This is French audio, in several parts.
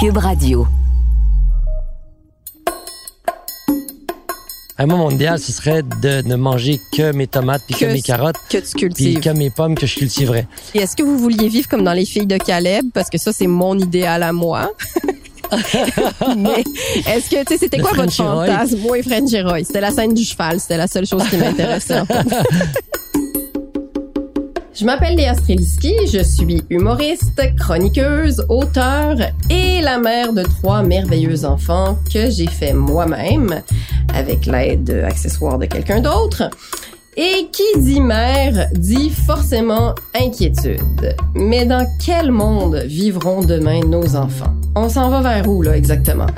Cube Radio. Un mot mondial, ce serait de ne manger que mes tomates puis que, Que mes carottes Que tu puis cultives. que mes pommes que je cultiverais. Et est-ce que vous vouliez vivre comme dans les filles de Caleb? Parce que ça, c'est mon idéal à moi. Mais est-ce que, tu sais, c'était quoi votre fantasme? Moi et Frenchy Roy. C'était la scène du cheval. C'était la seule chose qui m'intéressait. en fait. Je m'appelle Léa Streliski, je suis humoriste, chroniqueuse, auteure et la mère de trois merveilleux enfants que j'ai fait moi-même avec l'aide accessoire de quelqu'un d'autre. Et qui dit mère dit forcément inquiétude. Mais dans quel monde vivront demain nos enfants? On s'en va vers où, là, exactement?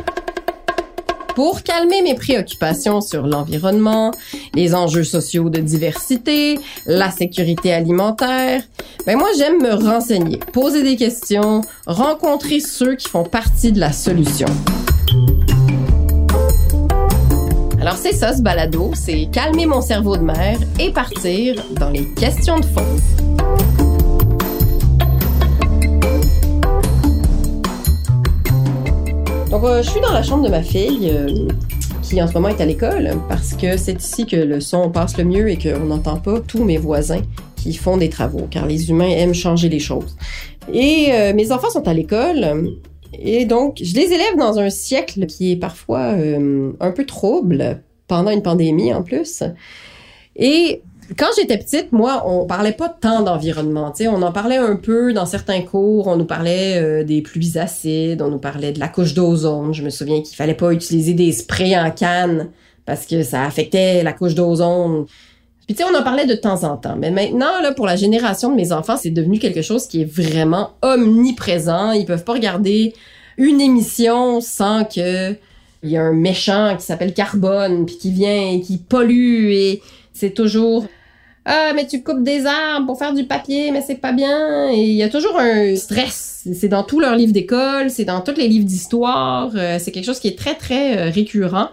Pour calmer mes préoccupations sur l'environnement, les enjeux sociaux de diversité, la sécurité alimentaire, ben moi j'aime me renseigner, poser des questions, rencontrer ceux qui font partie de la solution. Alors c'est ça ce balado, c'est calmer mon cerveau de mère et partir dans les questions de fond. Donc euh, je suis dans la chambre de ma fille euh, qui en ce moment est à l'école parce que c'est ici que le son passe le mieux et qu'on n'entend pas tous mes voisins qui font des travaux car les humains aiment changer les choses. Et euh, mes enfants sont à l'école et donc je les élève dans un siècle qui est parfois euh, un peu trouble pendant une pandémie en plus. Et quand j'étais petite, moi, on parlait pas tant d'environnement. On en parlait un peu dans certains cours. On nous parlait euh, des pluies acides, on nous parlait de la couche d'ozone. Je me souviens qu'il fallait pas utiliser des sprays en canne parce que ça affectait la couche d'ozone. Puis tu sais, on en parlait de temps en temps. Mais maintenant, là, pour la génération de mes enfants, c'est devenu quelque chose qui est vraiment omniprésent. Ils peuvent pas regarder une émission sans que y a un méchant qui s'appelle Carbone puis qui vient et qui pollue et c'est toujours ah mais tu coupes des arbres pour faire du papier mais c'est pas bien il y a toujours un stress c'est dans tous leurs livres d'école c'est dans tous les livres d'histoire euh, c'est quelque chose qui est très très euh, récurrent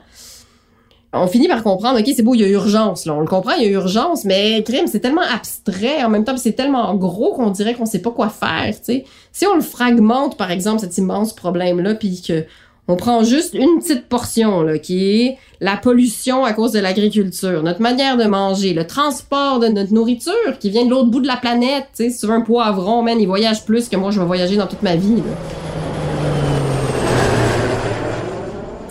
on finit par comprendre, ok, c'est beau, il y a urgence, là. On le comprend, il y a urgence, mais crime, c'est tellement abstrait en même temps, c'est tellement gros qu'on dirait qu'on sait pas quoi faire, tu sais. Si on le fragmente, par exemple, cet immense problème-là, puis que on prend juste une petite portion, là, qui est la pollution à cause de l'agriculture, notre manière de manger, le transport de notre nourriture qui vient de l'autre bout de la planète, tu sais. Si tu veux un poivron, man, il voyage plus que moi, je vais voyager dans toute ma vie,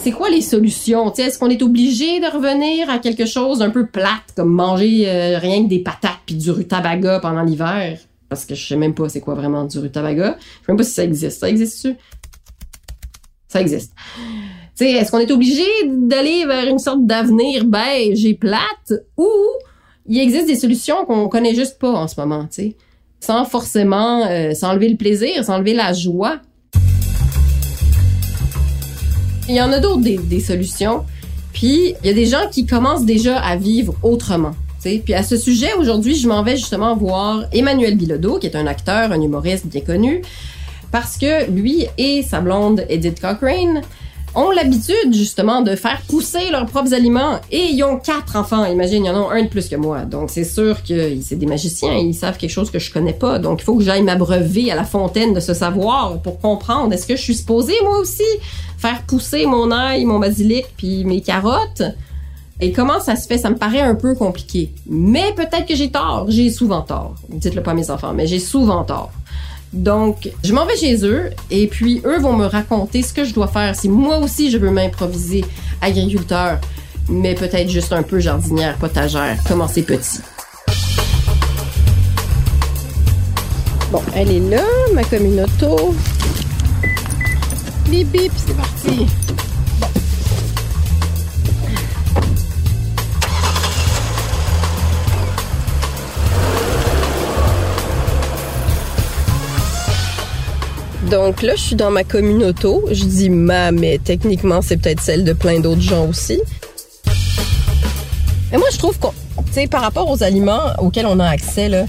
c'est quoi les solutions? Est-ce qu'on est obligé de revenir à quelque chose d'un peu plate, comme manger euh, rien que des patates puis du rutabaga pendant l'hiver? Parce que je sais même pas c'est quoi vraiment du rutabaga. Je sais même pas si ça existe. Ça existe-tu? Ça existe. Est-ce qu'on est obligé d'aller vers une sorte d'avenir beige et plate ou il existe des solutions qu'on connaît juste pas en ce moment, tu sais? Sans forcément euh, s'enlever le plaisir, s'enlever la joie? Il y en a d'autres des, des solutions. Puis il y a des gens qui commencent déjà à vivre autrement. tu sais. Puis à ce sujet, aujourd'hui, je m'en vais justement voir Emmanuel Bilodeau, qui est un acteur, un humoriste bien connu, parce que lui et sa blonde Edith Cochrane ont l'habitude justement de faire pousser leurs propres aliments et ils ont quatre enfants. Imagine, il y en a un de plus que moi. Donc c'est sûr que c'est des magiciens, ils savent quelque chose que je connais pas. Donc il faut que j'aille m'abreuver à la fontaine de ce savoir pour comprendre est-ce que je suis supposée moi aussi faire pousser mon ail, mon basilic puis mes carottes? Et comment ça se fait? Ça me paraît un peu compliqué. Mais peut-être que j'ai tort. J'ai souvent tort. Dites-le pas à mes enfants, mais j'ai souvent tort. Donc, je m'en vais chez eux et puis eux vont me raconter ce que je dois faire si moi aussi je veux m'improviser agriculteur, mais peut-être juste un peu jardinière, potagère, commencer petit. Bon, elle est là, ma communauto. Bip bip, c'est parti. Donc là, je suis dans ma communauté. Je dis ma, mais techniquement, c'est peut-être celle de plein d'autres gens aussi. Mais moi, je trouve qu'on, tu sais, par rapport aux aliments auxquels on a accès, là,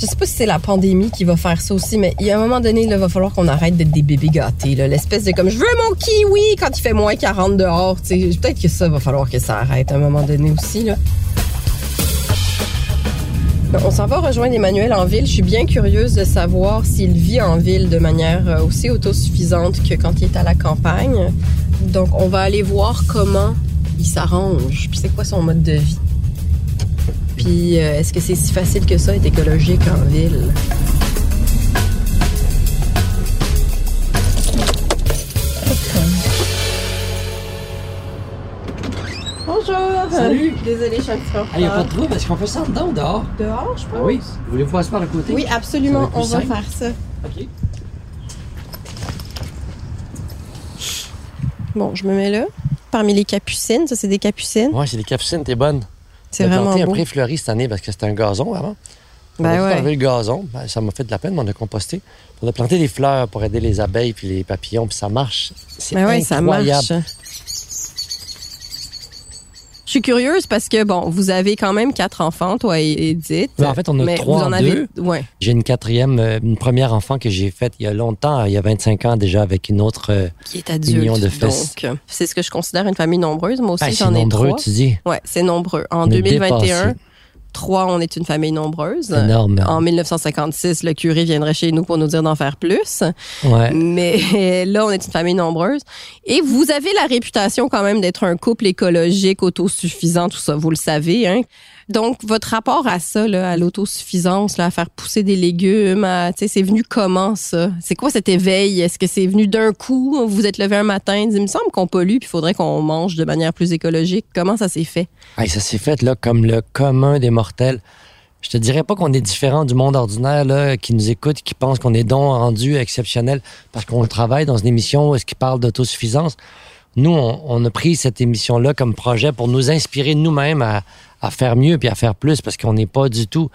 je sais pas si c'est la pandémie qui va faire ça aussi, mais il y a un moment donné, il va falloir qu'on arrête d'être des bébés gâtés. L'espèce de comme, je veux mon kiwi quand il fait moins 40 dehors. tu sais. Peut-être que ça va falloir que ça arrête à un moment donné aussi. Là. On s'en va rejoindre Emmanuel en ville. Je suis bien curieuse de savoir s'il vit en ville de manière euh, aussi autosuffisante que quand il est à la campagne. Donc, on va aller voir comment il s'arrange. Puis, c'est quoi son mode de vie? Puis, euh, est-ce que c'est si facile que ça être écologique en ville? Salut. Désolée, je suis un petit peu en Il n'y a pas de trouble, est-ce qu'on fait ça dedans ou dehors? Dehors, je pense? Ah oui. Voulez-vous passer par le côté? Oui, absolument. On va faire ça. OK. Bon, je me mets là. Parmi les capucines, ça, c'est des capucines. Ouais, c'est des capucines, t'es bonne. C'est On a vraiment planté un beau. pré fleuri cette année parce que c'était un gazon avant. On Ben a ouais. le gazon. Ben, ça m'a fait de la peine, mais on a composté. On a planté des fleurs pour aider les abeilles puis les papillons, puis ça marche. C'est Ben ouais, ça incroyable. marche. Je suis curieuse parce que, bon, vous avez quand même quatre enfants, toi et Edith. En fait, on a mais trois vous en en avez... deux. Ouais. J'ai une quatrième, euh, une première enfant que j'ai faite il y a longtemps, il y a 25 ans déjà, avec une autre. euh, Qui est adulte. De fesses. Donc, c'est ce que je considère une famille nombreuse. Moi aussi, ben, c'est j'en ai nombreux, trois. tu dis. Ouais, c'est nombreux. En On est 2021, dépassé. Trois, on est une famille nombreuse. Énorme. En 1956, le curé viendrait chez nous pour nous dire d'en faire plus. Ouais. Mais là, on est une famille nombreuse. Et vous avez la réputation quand même d'être un couple écologique, autosuffisant, tout ça, vous le savez. Hein? Donc, votre rapport à ça, à l'autosuffisance, à faire pousser des légumes, c'est venu comment ça? C'est quoi cet éveil? Est-ce que c'est venu d'un coup? Vous vous êtes levé un matin, il me semble qu'on pollue, puis il faudrait qu'on mange de manière plus écologique. Comment ça s'est fait? Ça s'est fait là comme le commun des mortels. Je te dirais pas qu'on est différent du monde ordinaire qui nous écoute, qui pense qu'on est donc rendu exceptionnel parce qu'on travaille dans une émission où qui parle d'autosuffisance. Nous, on, on a pris cette émission-là comme projet pour nous inspirer nous-mêmes à, à faire mieux puis à faire plus parce qu'on n'est pas du tout.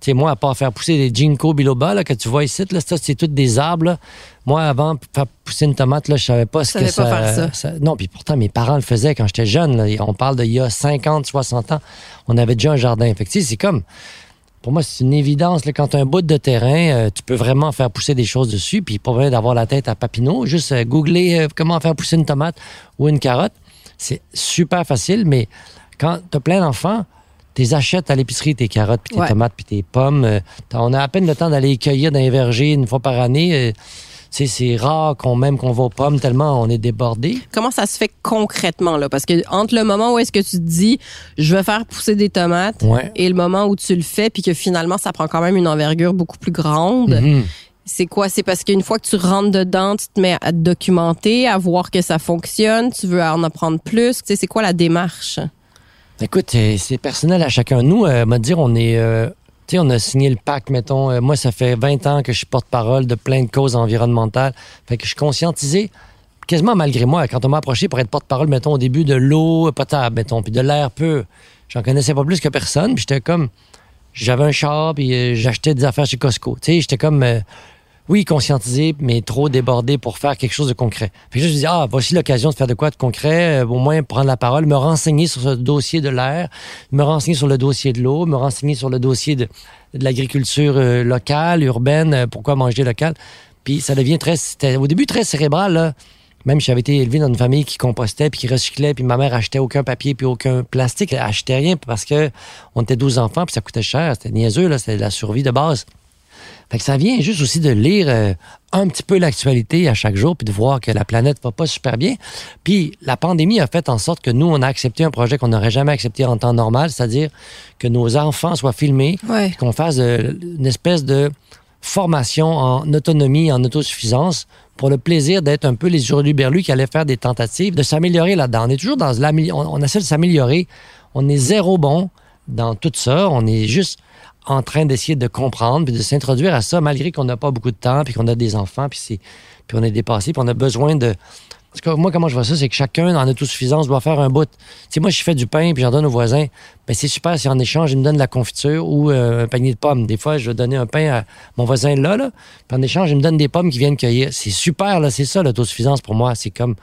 Tu sais, moi, à part faire pousser des ginkgo biloba là, que tu vois ici, là, ça, c'est toutes des arbres. là. Moi, avant, pour faire pousser une tomate, là, je savais pas ce Tu que savais ça, pas faire ça. Non, puis pourtant, mes parents le faisaient quand j'étais jeune. là. On parle d'il y a 50, 60 ans. On avait déjà un jardin. Fait c'est comme... Pour moi, c'est une évidence. Là, quand tu as un bout de terrain, euh, tu peux vraiment faire pousser des choses dessus. Puis pas besoin d'avoir la tête à Papineau. Juste euh, googler euh, comment faire pousser une tomate ou une carotte. C'est super facile, mais quand tu as plein d'enfants, tu achètes à l'épicerie, tes carottes, puis tes Ouais. tomates, puis tes pommes. Euh, on a à peine le temps d'aller cueillir dans les vergers une fois par année. Euh, tu sais, c'est rare qu'on même qu'on va aux pommes tellement on est débordé. Comment ça se fait concrètement, là? Parce que entre le moment où est-ce que tu te dis, je vais faire pousser des tomates, Ouais. et le moment où tu le fais, puis que finalement, ça prend quand même une envergure beaucoup plus grande. Mhm. C'est quoi? C'est parce qu'une fois que tu rentres dedans, tu te mets à te documenter, à voir que ça fonctionne, tu veux en apprendre plus. Tu sais, c'est quoi la démarche? Écoute, c'est personnel à chacun. Nous, euh, m'a dire, on est. euh, on a signé le pacte, mettons. euh, moi, ça fait 20 ans que je suis porte-parole de plein de causes environnementales. Fait que je suis conscientisé, quasiment malgré moi, quand on m'a approché pour être porte-parole, mettons, au début de l'eau potable, mettons, puis de l'air pur. J'en connaissais pas plus que personne, puis j'étais comme. J'avais un char, puis euh, j'achetais des affaires chez Costco. Tu sais, j'étais comme. Oui, conscientisé, mais trop débordé pour faire quelque chose de concret. Puis là, je me dis, ah, voici l'occasion de faire de quoi de concret, euh, au moins prendre la parole, me renseigner sur ce dossier de l'air, me renseigner sur le dossier de l'eau, me renseigner sur le dossier de, l'agriculture euh, locale, urbaine, euh, pourquoi manger local. Puis ça devient très, au début très cérébral, là. Même si j'avais été élevé dans une famille qui compostait puis qui recyclait, puis ma mère achetait aucun papier puis aucun plastique, elle achetait rien parce que on était 12 enfants puis ça coûtait cher, c'était niaiseux là, c'était la survie de base. Fait que ça vient juste aussi de lire euh, un petit peu l'actualité à chaque jour puis de voir que la planète va pas super bien. Puis la pandémie a fait en sorte que nous on a accepté un projet qu'on n'aurait jamais accepté en temps normal, c'est-à-dire que nos enfants soient filmés, Ouais. qu'on fasse euh, une espèce de formation en autonomie, en autosuffisance, pour le plaisir d'être un peu les hurluberlus qui allaient faire des tentatives de s'améliorer là-dedans. On est toujours dans l'amélioration, on, on essaie de s'améliorer. On est zéro bon dans tout ça. On est juste en train d'essayer de comprendre puis de s'introduire à ça malgré qu'on n'a pas beaucoup de temps puis qu'on a des enfants puis c'est puis on est dépassé puis on a besoin de parce que moi, comment je vois ça, c'est que chacun, en autosuffisance, doit faire un bout. Tu moi, je fais du pain, puis j'en donne aux voisins. Ben, c'est super si en échange, ils me donnent de la confiture ou euh, un panier de pommes. Des fois, je vais donner un pain à mon voisin là, là, puis en échange, il me donne des pommes qui viennent cueillir. C'est super, là, c'est ça, l'autosuffisance pour moi. C'est comme,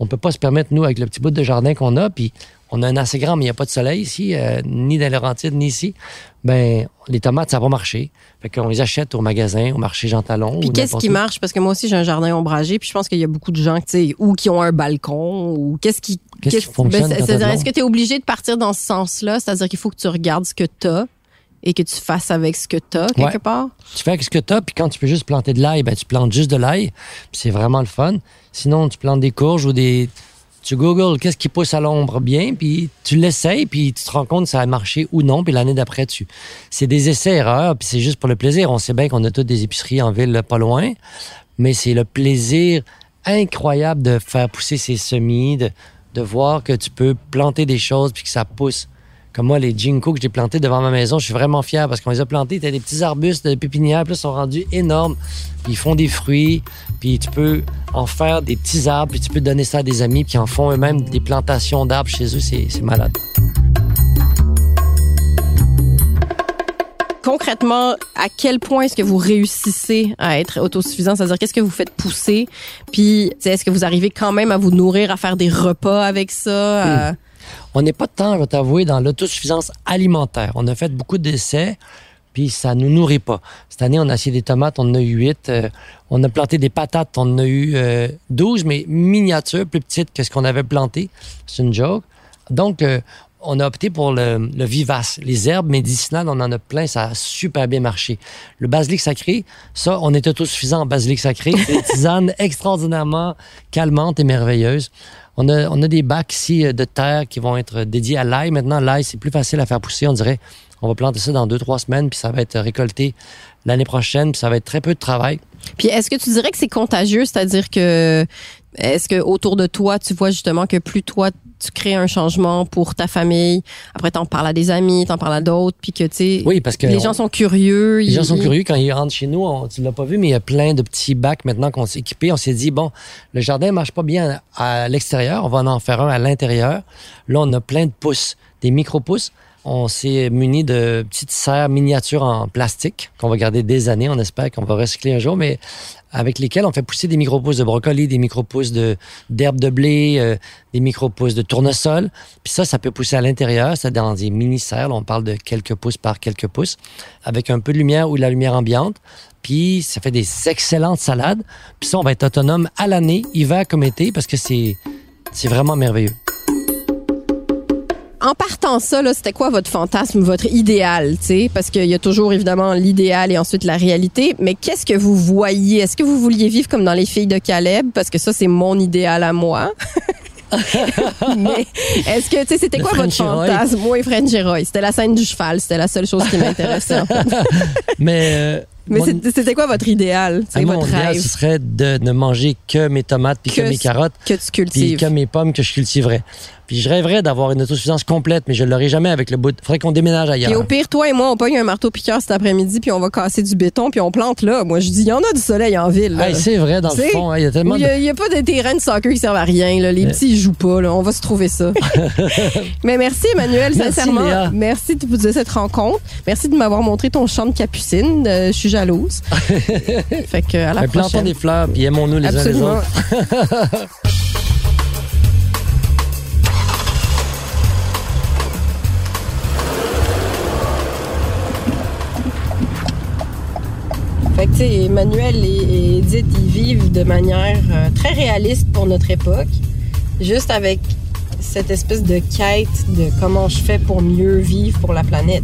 on peut pas se permettre, nous, avec le petit bout de jardin qu'on a, puis on a un assez grand, mais il n'y a pas de soleil ici, euh, ni dans Laurentides, ni ici. Ben, les tomates, ça va marcher. Fait qu'on les achète au magasin, au marché Jean Talon. Puis qu'est-ce qui où. marche? Parce que moi aussi, j'ai un jardin ombragé, puis je pense qu'il y a beaucoup de gens, tu sais, ou qui ont un balcon, ou qu'est-ce qui... Qu'est-ce qui fonctionne Ben, c'est-à-dire, est-ce que tu es obligé de partir dans ce sens-là? C'est-à-dire qu'il faut que tu regardes ce que tu as et que tu fasses avec ce que tu as quelque Ouais. part? Tu fais avec ce que tu as, puis quand tu peux juste planter de l'ail, ben, tu plantes juste de l'ail. C'est vraiment le fun. Sinon, tu plantes des courges ou des. Tu googles qu'est-ce qui pousse à l'ombre bien, puis tu l'essayes, puis tu te rends compte si ça a marché ou non, puis l'année d'après, tu. C'est des essais-erreurs, puis c'est juste pour le plaisir. On sait bien qu'on a toutes des épiceries en ville pas loin, mais c'est le plaisir incroyable de faire pousser ces semis, de, de voir que tu peux planter des choses, puis que ça pousse. Comme moi, les ginkgo que j'ai plantés devant ma maison, je suis vraiment fier parce qu'on les a plantés. T'as des petits arbustes de pépinière, puis là, ils sont rendus énormes. Puis ils font des fruits, puis tu peux en faire des petits arbres, puis tu peux donner ça à des amis, puis ils en font eux-mêmes des plantations d'arbres chez eux. C'est malade. Concrètement, à quel point est-ce que vous réussissez à être autosuffisant? C'est-à-dire, qu'est-ce que vous faites pousser? Puis, est-ce que vous arrivez quand même à vous nourrir, à faire des repas avec ça? à- On n'est pas tant, je vais t'avouer, dans l'autosuffisance alimentaire. On a fait beaucoup d'essais, puis ça nous nourrit pas. Cette année, on a essayé des tomates, on en a eu 8. on a planté des patates, on en a eu euh, 12, mais miniatures, plus petites que ce qu'on avait planté. C'est une joke. Donc, euh, on a opté pour le, le vivace. Les herbes médicinales, on en a plein, ça a super bien marché. Le basilic sacré, ça, on est autosuffisant en basilic sacré. Des tisanes extraordinairement calmantes et merveilleuses. On a, on a des bacs ici euh, de terre qui vont être dédiés à l'ail. Maintenant, l'ail, c'est plus facile à faire pousser. On dirait, on va planter ça dans deux, trois semaines, puis ça va être récolté l'année prochaine, puis ça va être très peu de travail. Puis, est-ce que tu dirais que c'est contagieux? C'est-à-dire que, est-ce que autour de toi, tu vois justement que plus toi, tu crées un changement pour ta famille, après t'en parles à des amis, t'en parles à d'autres, puis que, tu sais, Oui, parce que les on- gens sont curieux. Les ils- gens sont curieux quand ils rentrent chez nous. On, tu l'as pas vu, mais il y a plein de petits bacs maintenant qu'on s'est équipés. On s'est dit, bon, le jardin marche pas bien à l'extérieur. On va en faire un à l'intérieur. Là, on a plein de pousses, des micro-pousses. On s'est muni de petites serres miniatures en plastique qu'on va garder des années. On espère qu'on va recycler un jour, mais avec lesquelles on fait pousser des micro-pousses de brocoli, des micro-pousses de, d'herbes de blé, euh, des micro-pousses de tournesol. Puis ça, ça peut pousser à l'intérieur. C'est dans des mini-serres. On parle de quelques pouces par quelques pouces avec un peu de lumière ou de la lumière ambiante. Puis ça fait des excellentes salades. Puis ça, on va être autonome à l'année, hiver comme été, parce que c'est vraiment merveilleux. En partant ça, là, c'était quoi votre fantasme, votre idéal, tu sais? Parce qu'il y a toujours évidemment l'idéal et ensuite la réalité. Mais qu'est-ce que vous voyez? Est-ce que vous vouliez vivre comme dans les filles de Caleb? Parce que ça, c'est mon idéal à moi. mais est-ce que, tu sais, c'était quoi votre fantasme? Moi et French Roy. C'était la scène du cheval. C'était la seule chose qui m'intéressait. en fait. Mais, euh, Mais mon- c'est- c'était quoi votre idéal? à C'est mon votre idéal, rêve ce serait de ne manger que mes tomates puis que, Que mes carottes que tu puis cultives. que mes pommes que je cultiverais. Puis je rêverais d'avoir une autosuffisance complète, mais je ne l'aurai jamais avec le bout. Il faudrait qu'on déménage ailleurs. Puis au pire, toi et moi, on pogne un marteau piqueur cet après-midi, puis on va casser du béton, puis on plante là. Moi, je dis, il y en a du soleil en ville. Hey, c'est vrai, dans le fond. hein, Il y a tellement Il n'y a, pas de terrain de soccer qui servent à rien. Là. Les petits, ils jouent pas. Là. On va se trouver ça. Mais merci, Emmanuel, Merci, sincèrement. Léa. Merci de, de cette rencontre. Merci de m'avoir montré ton champ de capucine. Euh, je suis jalouse. fait que, à la Mais plantons prochaine. des fleurs, puis aimons-nous les uns les Absolument. autres. Emmanuel et, Edith, vivent de manière euh, très réaliste pour notre époque, juste avec cette espèce de quête de comment je fais pour mieux vivre pour la planète.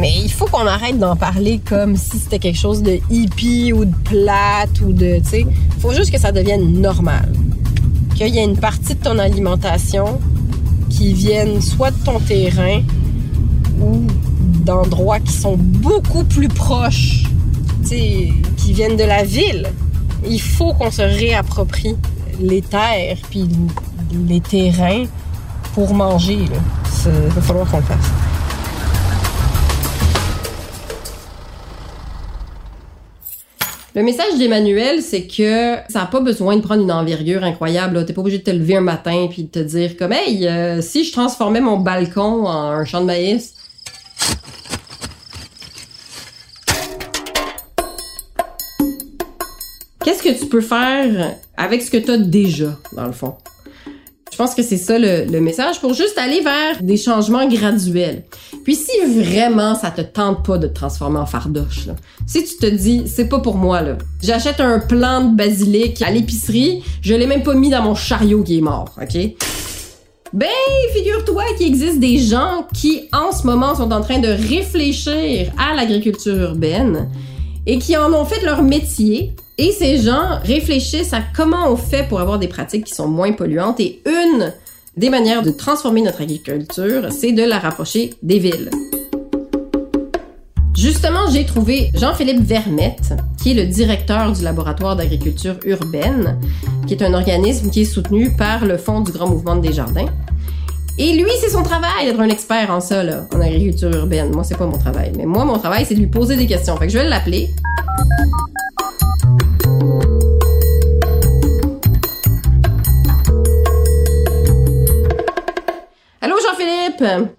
Mais il faut qu'on arrête d'en parler comme si c'était quelque chose de hippie ou de plate ou de. Il faut juste que ça devienne normal. Qu'il y ait une partie de ton alimentation qui vienne soit de ton terrain ou d'endroits qui sont beaucoup plus proches qui viennent de la ville. Il faut qu'on se réapproprie les terres puis les terrains pour manger. là. Il va falloir qu'on le fasse. Le message d'Emmanuel, c'est que ça n'a pas besoin de prendre une envergure incroyable. Tu T'es pas obligé de te lever un matin puis de te dire comme Hey, euh, si je transformais mon balcon en un champ de maïs, qu'est-ce que tu peux faire avec ce que tu as déjà, dans le fond? Je pense que c'est ça le, message pour juste aller vers des changements graduels. Puis si vraiment ça te tente pas de te transformer en fardoche, si tu te dis c'est pas pour moi là, j'achète un plant de basilic à l'épicerie, je l'ai même pas mis dans mon chariot qui est mort, ok? Ben, figure-toi qu'il existe des gens qui, en ce moment, sont en train de réfléchir à l'agriculture urbaine et qui en ont fait leur métier. Et ces gens réfléchissent à comment on fait pour avoir des pratiques qui sont moins polluantes. Et une des manières de transformer notre agriculture, c'est de la rapprocher des villes. Justement, j'ai trouvé Jean-Philippe Vermette, qui est le directeur du laboratoire d'agriculture urbaine, qui est un organisme qui est soutenu par le Fonds du Grand Mouvement des Jardins. Et lui, c'est son travail d'être un expert en ça, en agriculture urbaine. Moi, c'est pas mon travail. Mais moi, mon travail, c'est de lui poser des questions. Fait que je vais l'appeler.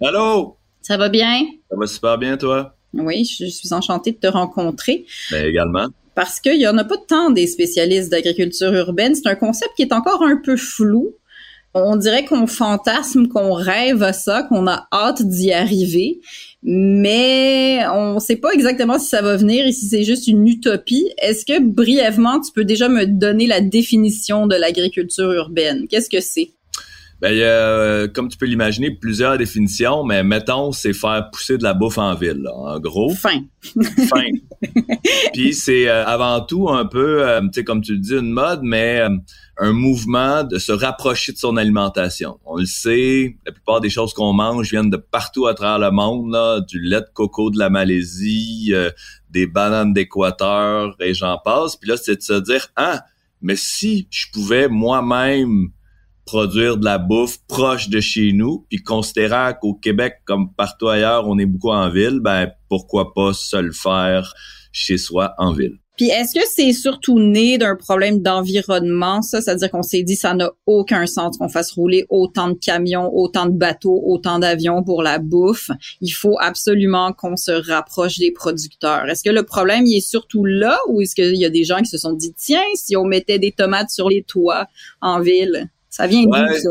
Allô? Ça va bien? Ça va super bien, toi? Oui, je suis enchantée de te rencontrer. Ben, également. Parce qu'il y en a pas tant des spécialistes d'agriculture urbaine. C'est un concept qui est encore un peu flou. On dirait qu'on fantasme, qu'on rêve à ça, qu'on a hâte d'y arriver, mais on ne sait pas exactement si ça va venir et si c'est juste une utopie. Est-ce que brièvement, tu peux déjà me donner la définition de l'agriculture urbaine? Qu'est-ce que c'est? Ben, il y a, euh, comme tu peux l'imaginer, plusieurs définitions, mais mettons, c'est faire pousser de la bouffe en ville, là, en gros. Fin. fin. Puis c'est euh, avant tout un peu, euh, tu sais, comme tu le dis, une mode, mais un mouvement de se rapprocher de son alimentation. On le sait, la plupart des choses qu'on mange viennent de partout à travers le monde, là, du lait de coco de la Malaisie, des bananes d'Équateur, et j'en passe. Puis là, c'est de se dire, ah, mais si je pouvais moi-même produire de la bouffe proche de chez nous, puis considérant qu'au Québec, comme partout ailleurs, on est beaucoup en ville, ben pourquoi pas se le faire chez soi en ville. Puis est-ce que c'est surtout né d'un problème d'environnement, ça? C'est-à-dire qu'on s'est dit ça n'a aucun sens qu'on fasse rouler autant de camions, autant de bateaux, autant d'avions pour la bouffe. Il faut absolument qu'on se rapproche des producteurs. Est-ce que le problème il est surtout là ou est-ce qu'il y a des gens qui se sont dit tiens, si on mettait des tomates sur les toits en ville? Ça vient d'où, ça?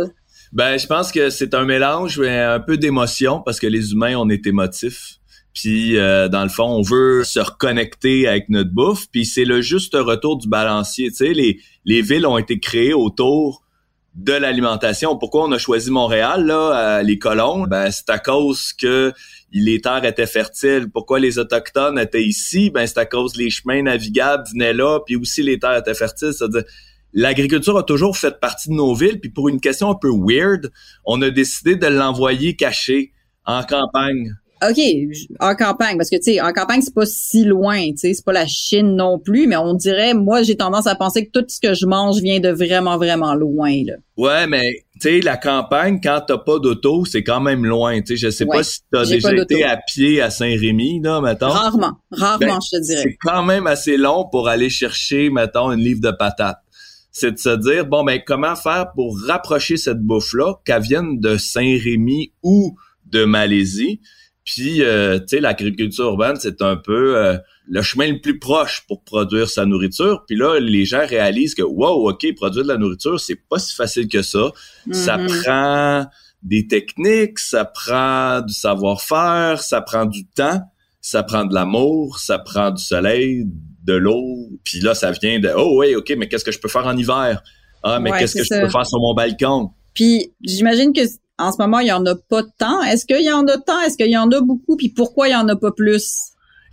Ben, je pense que c'est un mélange, mais un peu d'émotion, parce que les humains, on est émotifs. Puis, euh, dans le fond, on veut se reconnecter avec notre bouffe. Puis, c'est le juste retour du balancier. Tu sais, les, les villes ont été créées autour de l'alimentation. Pourquoi on a choisi Montréal, là, les colons? Ben, c'est à cause que les terres étaient fertiles. Pourquoi les Autochtones étaient ici? Ben, c'est à cause que les chemins navigables venaient là, puis aussi les terres étaient fertiles. C'est-à-dire, l'agriculture a toujours fait partie de nos villes, puis pour une question un peu weird, on a décidé de l'envoyer caché en campagne. OK, en campagne, parce que, tu sais, en campagne, c'est pas si loin, tu sais, c'est pas la Chine non plus, mais on dirait, moi, j'ai tendance à penser que tout ce que je mange vient de vraiment, vraiment loin, là. Ouais, mais, tu sais, la campagne, quand t'as pas d'auto, c'est quand même loin, tu sais, je sais pas si t'as déjà été à pied à Saint-Rémy, là, mettons. Rarement, rarement, ben, je te dirais. C'est quand même assez long pour aller chercher, mettons, une livre de patates c'est de se dire bon ben comment faire pour rapprocher cette bouffe là qu'elle vienne de Saint-Rémy ou de Malaisie? Puis euh, tu sais l'agriculture urbaine c'est un peu euh, le chemin le plus proche pour produire sa nourriture. Puis là les gens réalisent que wow ok produire de la nourriture c'est pas si facile que ça. Ça mm-hmm. prend des techniques ça prend du savoir-faire ça prend du temps ça prend de l'amour ça prend du soleil de l'eau, puis là, ça vient de Oh oui, OK, mais qu'est-ce que je peux faire en hiver? Ah, mais qu'est-ce que je peux faire sur mon balcon? Puis j'imagine que en ce moment, il y en a pas tant. Est-ce qu'il y en a tant? Est-ce qu'il y en a beaucoup? Puis pourquoi il y en a pas plus?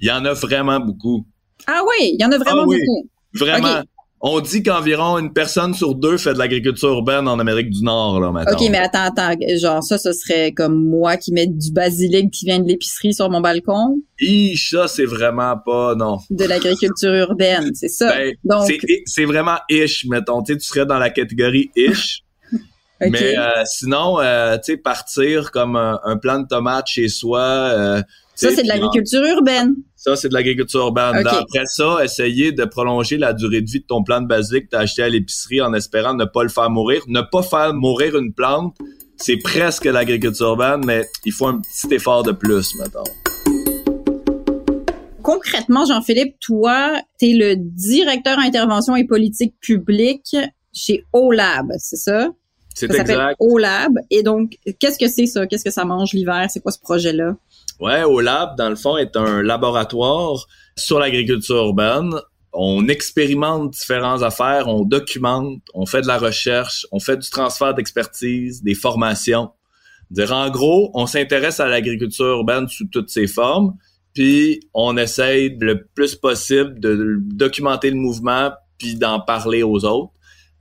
Il y en a vraiment beaucoup. Ah oui, il y en a vraiment ah beaucoup. Vraiment. On dit qu'environ une personne sur deux fait de l'agriculture urbaine en Amérique du Nord, là, maintenant. OK, mais attends, attends. Genre, ça, ce serait comme moi qui mets du basilic qui vient de l'épicerie sur mon balcon? Ish, ça, c'est vraiment pas, non. De l'agriculture urbaine, c'est ça. Ben, Donc... C'est vraiment ish, mettons. Tu serais dans la catégorie ish. Mais euh, sinon, euh, tu sais, partir comme un, plant de tomate chez soi. Euh, ça, c'est de l'agriculture urbaine. Ça, c'est de l'agriculture urbaine. Après ça, essayer de prolonger la durée de vie de ton plant de basilic que tu as acheté à l'épicerie en espérant ne pas le faire mourir. Ne pas faire mourir une plante, c'est presque l'agriculture urbaine, mais il faut un petit effort de plus, maintenant. Concrètement, Jean-Philippe, toi, tu es le directeur intervention et politique publique chez OLAB, c'est ça? C'est exact. OLAB. Et donc, qu'est-ce que c'est ça? Qu'est-ce que ça mange l'hiver? C'est quoi ce projet-là? Ouais, OLAB, dans le fond, est un laboratoire sur l'agriculture urbaine. on expérimente différentes affaires, on documente, on fait de la recherche, on fait du transfert d'expertise, des formations. Dire en gros, on s'intéresse à l'agriculture urbaine sous toutes ses formes, puis on essaye le plus possible de documenter le mouvement puis d'en parler aux autres.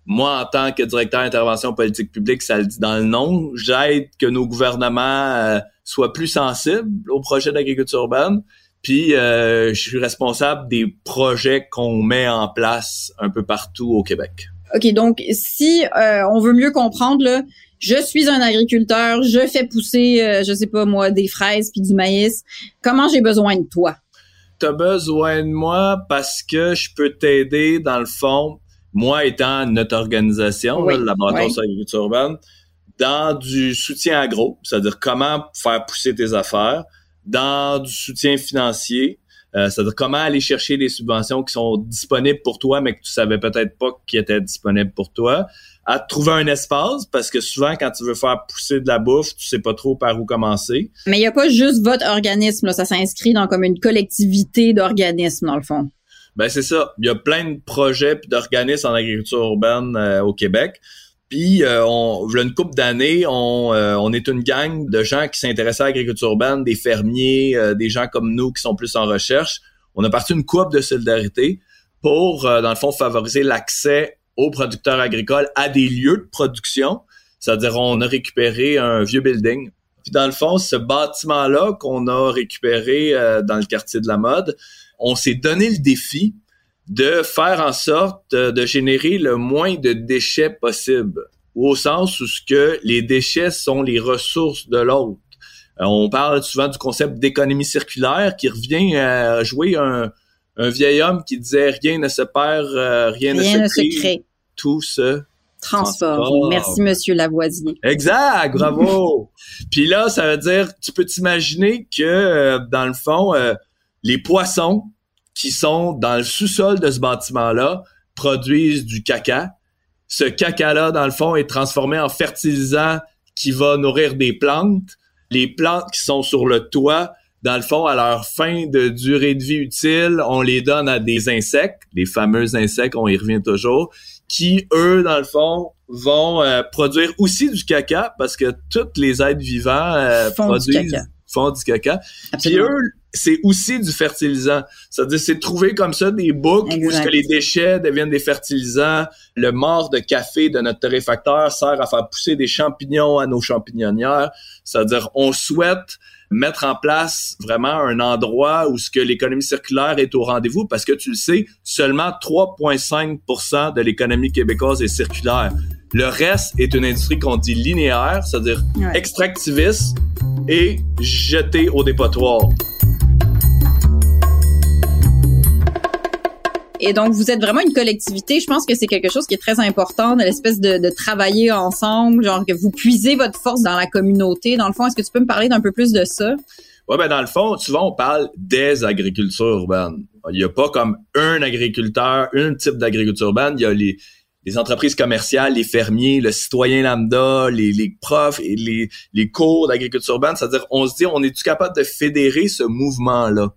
Moi, en tant que directeur d'intervention politique publique, ça le dit dans le nom, j'aide que nos gouvernements euh, soient plus sensibles au projet d'agriculture urbaine, puis euh, je suis responsable des projets qu'on met en place un peu partout au Québec. OK, donc si euh, on veut mieux comprendre, là, je suis un agriculteur, je fais pousser, euh, je sais pas moi, des fraises puis du maïs. Comment j'ai besoin de toi? Tu as besoin de moi parce que je peux t'aider dans le fond, moi étant notre organisation, le laboratoire oui. agriculture urbaine, dans du soutien agro, c'est-à-dire comment faire pousser tes affaires, dans du soutien financier, euh, c'est-à-dire comment aller chercher des subventions qui sont disponibles pour toi, mais que tu savais peut-être pas qu'ils étaient disponibles pour toi. À trouver un espace, parce que souvent, quand tu veux faire pousser de la bouffe, tu sais pas trop par où commencer. Mais il n'y a pas juste votre organisme, là, ça s'inscrit dans comme une collectivité d'organismes, dans le fond. Ben c'est ça. Il y a plein de projets et d'organismes en agriculture urbaine euh, au Québec. Puis, euh, on, une couple d'années, on, euh, on est une gang de gens qui s'intéressent à l'agriculture urbaine, des fermiers, euh, des gens comme nous qui sont plus en recherche. On a parti une coupe de solidarité pour, dans le fond, favoriser l'accès aux producteurs agricoles à des lieux de production. C'est-à-dire, on a récupéré un vieux building. Puis, dans le fond, ce bâtiment-là qu'on a récupéré dans le quartier de la mode, on s'est donné le défi de faire en sorte de générer le moins de déchets possible, au sens où ce que les déchets sont les ressources de l'autre. Euh, on parle souvent du concept d'économie circulaire qui revient à jouer un, un vieil homme qui disait rien ne se perd, euh, rien, rien, ne, se, crée, crée. tout se transforme. Transport. Merci, Monsieur Lavoisier. Exact, bravo. Puis là, ça veut dire, tu peux t'imaginer que euh, dans le fond, euh, les poissons qui sont dans le sous-sol de ce bâtiment-là produisent du caca. Ce caca-là, dans le fond, est transformé en fertilisant qui va nourrir des plantes. Les plantes qui sont sur le toit, dans le fond, à leur fin de durée de vie utile, on les donne à des insectes, les fameux insectes, on y revient toujours, qui, eux, dans le fond, vont euh, produire aussi du caca parce que tous les êtres vivants euh, font produisent du caca. font du caca. Absolument. Puis eux, c'est aussi du fertilisant. C'est-à-dire, c'est trouver comme ça des boucles où ce que les déchets deviennent des fertilisants. Le mort de café de notre torréfacteur sert à faire pousser des champignons à nos champignonnières. C'est-à-dire, on souhaite mettre en place vraiment un endroit où ce que l'économie circulaire est au rendez-vous parce que tu le sais, seulement 3,5 de l'économie québécoise est circulaire. Le reste est une industrie qu'on dit linéaire, c'est-à-dire Ouais. extractiviste et jetée au dépotoir. Et donc, vous êtes vraiment une collectivité. Je pense que c'est quelque chose qui est très important, l'espèce de, travailler ensemble, genre que vous puisez votre force dans la communauté. Dans le fond, est-ce que tu peux me parler d'un peu plus de ça? Ouais, ben dans le fond, souvent on parle des agricultures urbaines. Il n'y a pas comme un agriculteur, un type d'agriculture urbaine. Il y a les, entreprises commerciales, les fermiers, le citoyen lambda, les, les profs et les, les cours d'agriculture urbaine. C'est-à-dire, on se dit, on est-tu capable de fédérer ce mouvement-là?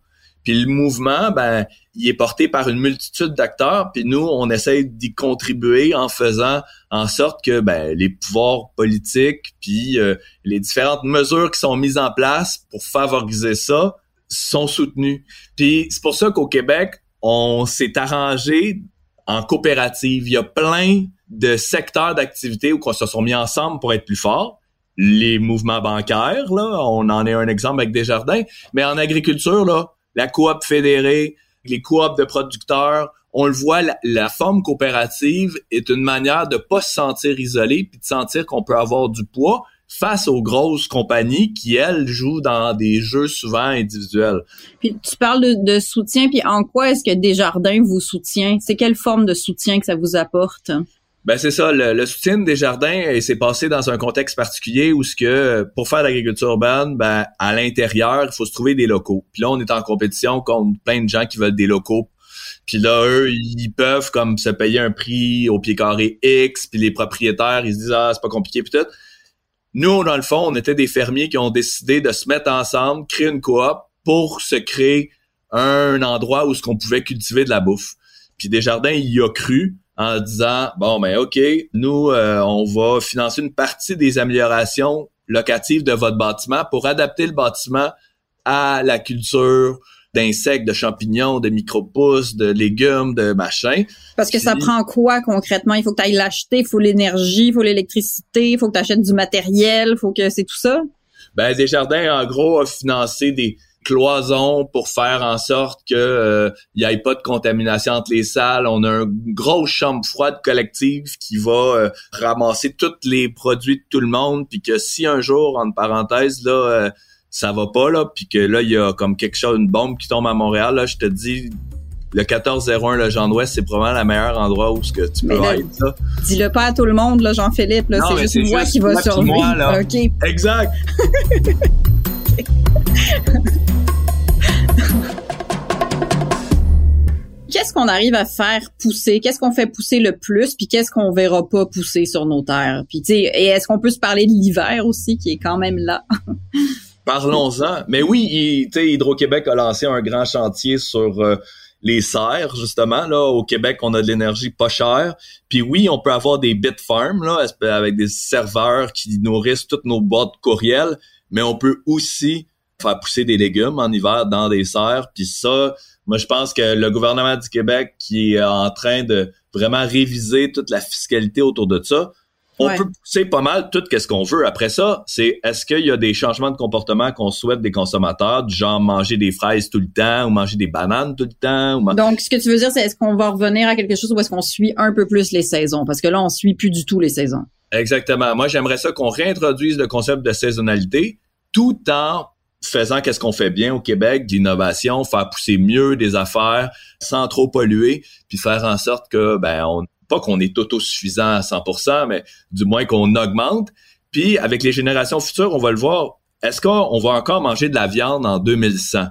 Puis le mouvement, ben, il est porté par une multitude d'acteurs, puis nous, on essaie d'y contribuer en faisant en sorte que ben, les pouvoirs politiques, puis euh, les différentes mesures qui sont mises en place pour favoriser ça, sont soutenus. Puis c'est pour ça qu'au Québec, on s'est arrangé en coopérative. Il y a plein de secteurs d'activité où on se sont mis ensemble pour être plus forts. Les mouvements bancaires, là, on en est un exemple avec Desjardins, mais en agriculture, là, la coop fédérée, les coops de producteurs, on le voit, la, forme coopérative est une manière de pas se sentir isolé puis de sentir qu'on peut avoir du poids face aux grosses compagnies qui, elles, jouent dans des jeux souvent individuels. Puis tu parles de, de soutien, puis en quoi est-ce que Desjardins vous soutient? C'est quelle forme de soutien que ça vous apporte? Ben c'est ça, le, le soutien des jardins s'est passé dans un contexte particulier où ce que pour faire l'agriculture urbaine, ben à l'intérieur, il faut se trouver des locaux. Puis là, on est en compétition contre plein de gens qui veulent des locaux. Puis là, eux, ils peuvent comme se payer un prix au pied carré X, puis les propriétaires, ils se disent ah c'est pas compliqué puis tout. Nous, dans le fond, on était des fermiers qui ont décidé de se mettre ensemble, créer une coop pour se créer un endroit où ce qu'on pouvait cultiver de la bouffe. Puis Desjardins il y a cru en disant bon ben ok, nous euh, on va financer une partie des améliorations locatives de votre bâtiment pour adapter le bâtiment à la culture d'insectes, de champignons, de micro-pousses, de légumes, de machin. Parce que ça prend quoi concrètement? Il faut que tu ailles l'acheter, il faut l'énergie, il faut l'électricité, il faut que tu achètes du matériel, il faut que c'est tout ça? Ben, Desjardins, en gros, a financé des cloisons pour faire en sorte que euh, il y ait pas de contamination entre les salles. On a une grosse chambre froide collective qui va euh, ramasser tous les produits de tout le monde, puis que si un jour, en parenthèse, là, euh, ça va pas, là, puis que là, il y a comme quelque chose, une bombe qui tombe à Montréal, là, je te dis, le 1401 le Jean d'Ouest, c'est probablement le meilleur endroit où ce que tu peux être ça. Dis-le pas à tout le monde là, Jean-Philippe, là, c'est juste moi qui va survivre. Moi, là. Exact. qu'on arrive à faire pousser? Qu'est-ce qu'on fait pousser le plus Puis qu'est-ce qu'on verra pas pousser sur nos terres? Puis tu sais, et est-ce qu'on peut se parler de l'hiver aussi qui est quand même là? Parlons-en. Mais oui, Hydro-Québec a lancé un grand chantier sur euh, les serres, justement. Là, au Québec, on a de l'énergie pas chère. Puis oui, on peut avoir des bit farms là, avec des serveurs qui nourrissent toutes nos boîtes courriels, mais on peut aussi faire pousser des légumes en hiver dans des serres. Puis ça, moi, je pense que le gouvernement du Québec qui est en train de vraiment réviser toute la fiscalité autour de ça, on peut pousser pas mal tout ce qu'on veut. Après ça, c'est est-ce qu'il y a des changements de comportement qu'on souhaite des consommateurs, du genre manger des fraises tout le temps ou manger des bananes tout le temps? Donc, ce que tu veux dire, c'est est-ce qu'on va revenir à quelque chose où est-ce qu'on suit un peu plus les saisons? Parce que là, on suit plus du tout les saisons. Exactement. Moi, j'aimerais ça qu'on réintroduise le concept de saisonnalité tout en faisant qu'est-ce qu'on fait bien au Québec, d'innovation, faire pousser mieux des affaires sans trop polluer, puis faire en sorte que ben on pas qu'on est autosuffisant à 100%, mais du moins qu'on augmente. Puis avec les générations futures, on va le voir. Est-ce qu'on va encore manger de la viande en 2100?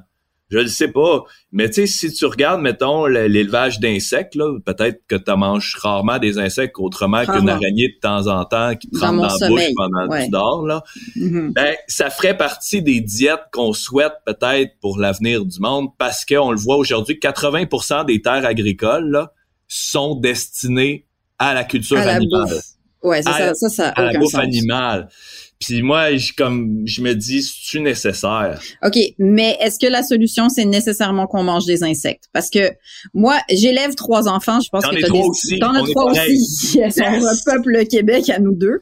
Je ne sais pas. Mais tu sais, si tu regardes, mettons, l'élevage d'insectes, peut-être que tu manges rarement des insectes autrement qu'une araignée de temps en temps qui te rentre dans, la bouche pendant que tu dors. Là. Mm-hmm. ben, ça ferait partie des diètes qu'on souhaite peut-être pour l'avenir du monde parce qu'on le voit aujourd'hui, 80% des terres agricoles, là, sont destinés à la culture animale. Ouais, ça, ça, ça, à la bouffe animale. Puis moi, je, comme je me dis, c'est nécessaire? OK, mais est-ce que la solution c'est nécessairement qu'on mange des insectes? Parce que moi, j'élève trois enfants, je pense que t'as des aussi. T'en as trois aussi. Yes. On peuple Québec à nous deux.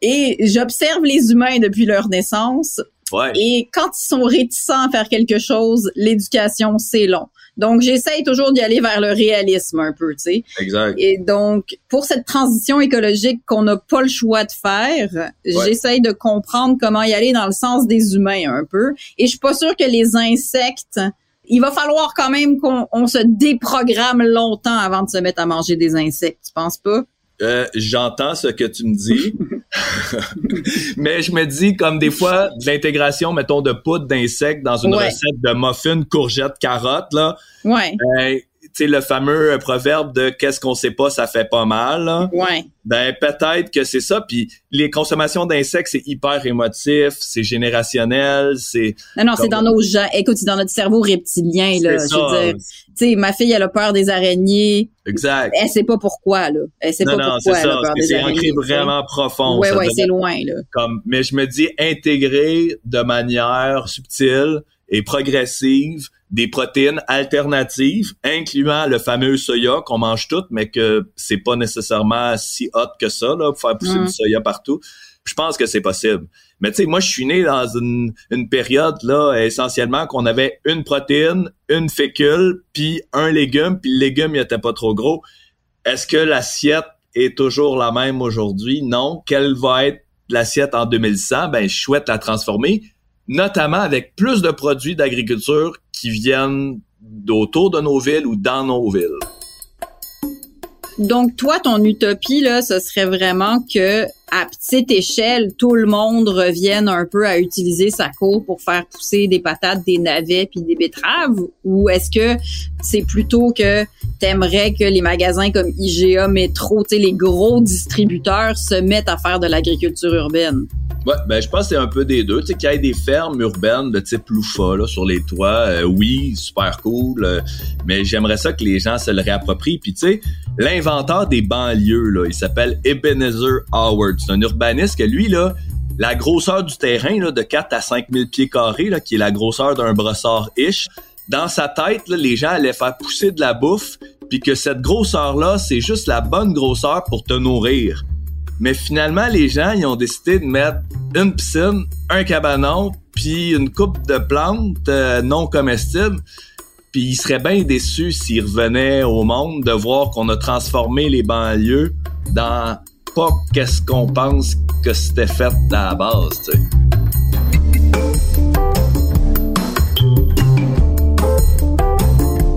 Et j'observe les humains depuis leur naissance. Ouais. Et quand ils sont réticents à faire quelque chose, l'éducation c'est long. Donc, j'essaye toujours d'y aller vers le réalisme un peu, tu sais. Exact. Et donc, pour cette transition écologique qu'on n'a pas le choix de faire, j'essaye de comprendre comment y aller dans le sens des humains un peu. Et je suis pas sûre que les insectes, il va falloir quand même qu'on se déprogramme longtemps avant de se mettre à manger des insectes, tu penses pas? Euh, j'entends ce que tu me dis, mais je me dis comme des fois de l'intégration, mettons, de poudre d'insectes dans une recette de muffins, courgettes, carottes, là. Ouais. Tu sais, le fameux proverbe de qu'est-ce qu'on sait pas, ça fait pas mal. Ouais. Ben peut-être que c'est ça. Puis les consommations d'insectes, c'est hyper émotif, c'est générationnel, c'est. Non, non, c'est dans nos gens. Écoute, c'est dans notre cerveau reptilien là. Je veux dire, tu sais, ma fille, elle a peur des araignées. Exact. Elle sait pas pourquoi là. Elle sait pas non, pourquoi elle a peur des araignées. C'est ancré vraiment profond. Ouais, ouais, c'est loin là. Comme, mais je me dis intégrer de manière subtile et progressive des protéines alternatives, incluant le fameux soya qu'on mange toutes, mais que c'est pas nécessairement si hot que ça, là, pour faire pousser du soya partout. Je pense que c'est possible. Mais tu sais, moi, je suis né dans une, une période, là, essentiellement, qu'on avait une protéine, une fécule, puis un légume, puis le légume, il était pas trop gros. Est-ce que l'assiette est toujours la même aujourd'hui? Non. Quelle va être l'assiette en 2100? Ben, je souhaite la transformer notamment avec plus de produits d'agriculture qui viennent d'autour de nos villes ou dans nos villes. Donc toi, ton utopie là, ce serait vraiment que à petite échelle, tout le monde revienne un peu à utiliser sa cour pour faire pousser des patates, des navets puis des betteraves? Ou est-ce que c'est plutôt que t'aimerais que les magasins comme IGA, Métro, tu sais les gros distributeurs se mettent à faire de l'agriculture urbaine? Ouais, ben je pense que c'est un peu des deux. Tu sais, qu'il y ait des fermes urbaines de type loufa là, sur les toits, euh, oui, super cool. Euh, mais j'aimerais ça que les gens se le réapproprient. Puis tu sais, l'inventeur des banlieues, là, il s'appelle Ebenezer Howard. C'est un urbaniste que lui, la grosseur du terrain, de 4 à 5 000 pieds carrés, là, qui est la grosseur d'un brossard-ish, dans sa tête, les gens allaient faire pousser de la bouffe, puis que cette grosseur-là, c'est juste la bonne grosseur pour te nourrir. Mais finalement, les gens, ils ont décidé de mettre une piscine, un cabanon, puis une coupe de plantes euh, non comestibles. Puis ils seraient bien déçus s'ils revenaient au monde de voir qu'on a transformé les banlieues dans pas qu'est-ce qu'on pense que c'était fait à la base, tu sais.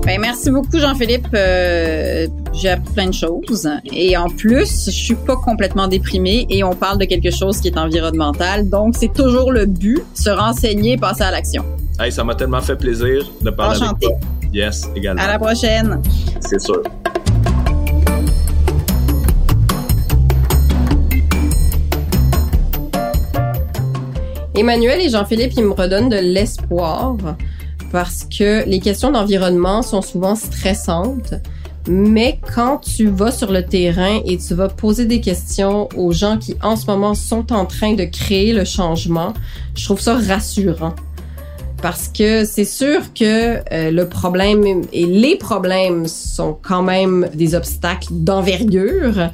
Ben, merci beaucoup, Jean-Philippe. Euh, j'ai appris plein de choses. Et en plus, je suis pas complètement déprimée et on parle de quelque chose qui est environnemental. Donc, c'est toujours le but, se renseigner, passer à l'action. Hey, ça m'a tellement fait plaisir de parler avec toi. Yes, également. À la prochaine. C'est sûr. Emmanuel et Jean-Philippe, ils me redonnent de l'espoir parce que les questions d'environnement sont souvent stressantes. Mais quand tu vas sur le terrain et tu vas poser des questions aux gens qui en ce moment sont en train de créer le changement, je trouve ça rassurant. Parce que c'est sûr que euh, le problème et les problèmes sont quand même des obstacles d'envergure.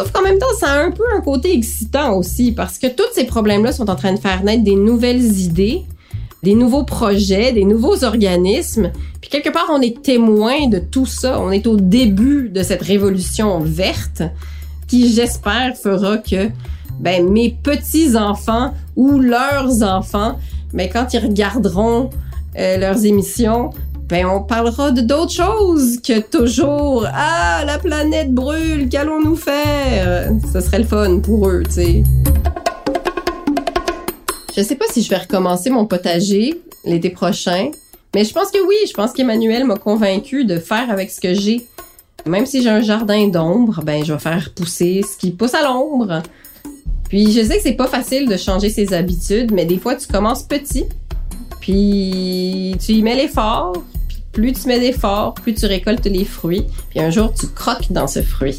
Sauf qu'en même temps, ça a un peu un côté excitant aussi parce que tous ces problèmes-là sont en train de faire naître des nouvelles idées des nouveaux projets, des nouveaux organismes. Puis quelque part, on est témoin de tout ça. On est au début de cette révolution verte qui, j'espère, fera que ben, mes petits-enfants ou leurs enfants, ben, quand ils regarderont euh, leurs émissions, ben, on parlera de d'autres choses que toujours « Ah, la planète brûle, qu'allons-nous faire? » Ce serait le fun pour eux, tu sais. Je sais pas si je vais recommencer mon potager l'été prochain, mais je pense que oui, je pense qu'Emmanuel m'a convaincu de faire avec ce que j'ai. Même si j'ai un jardin d'ombre, ben je vais faire pousser ce qui pousse à l'ombre. Puis je sais que c'est pas facile de changer ses habitudes, mais des fois tu commences petit, puis tu y mets l'effort, plus tu mets d'effort, plus tu récoltes les fruits, puis un jour tu croques dans ce fruit.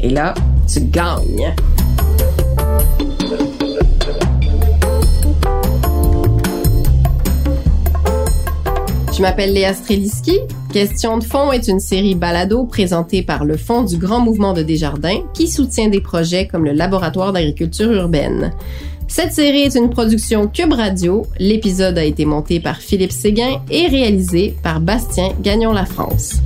Et là, tu gagnes. Je m'appelle Léa Streliski. Question de fond est une série balado présentée par le Fonds du Grand Mouvement de Desjardins qui soutient des projets comme le Laboratoire d'agriculture urbaine. Cette série est une production Cube Radio. L'épisode a été monté par Philippe Séguin et réalisé par Bastien Gagnon-La France.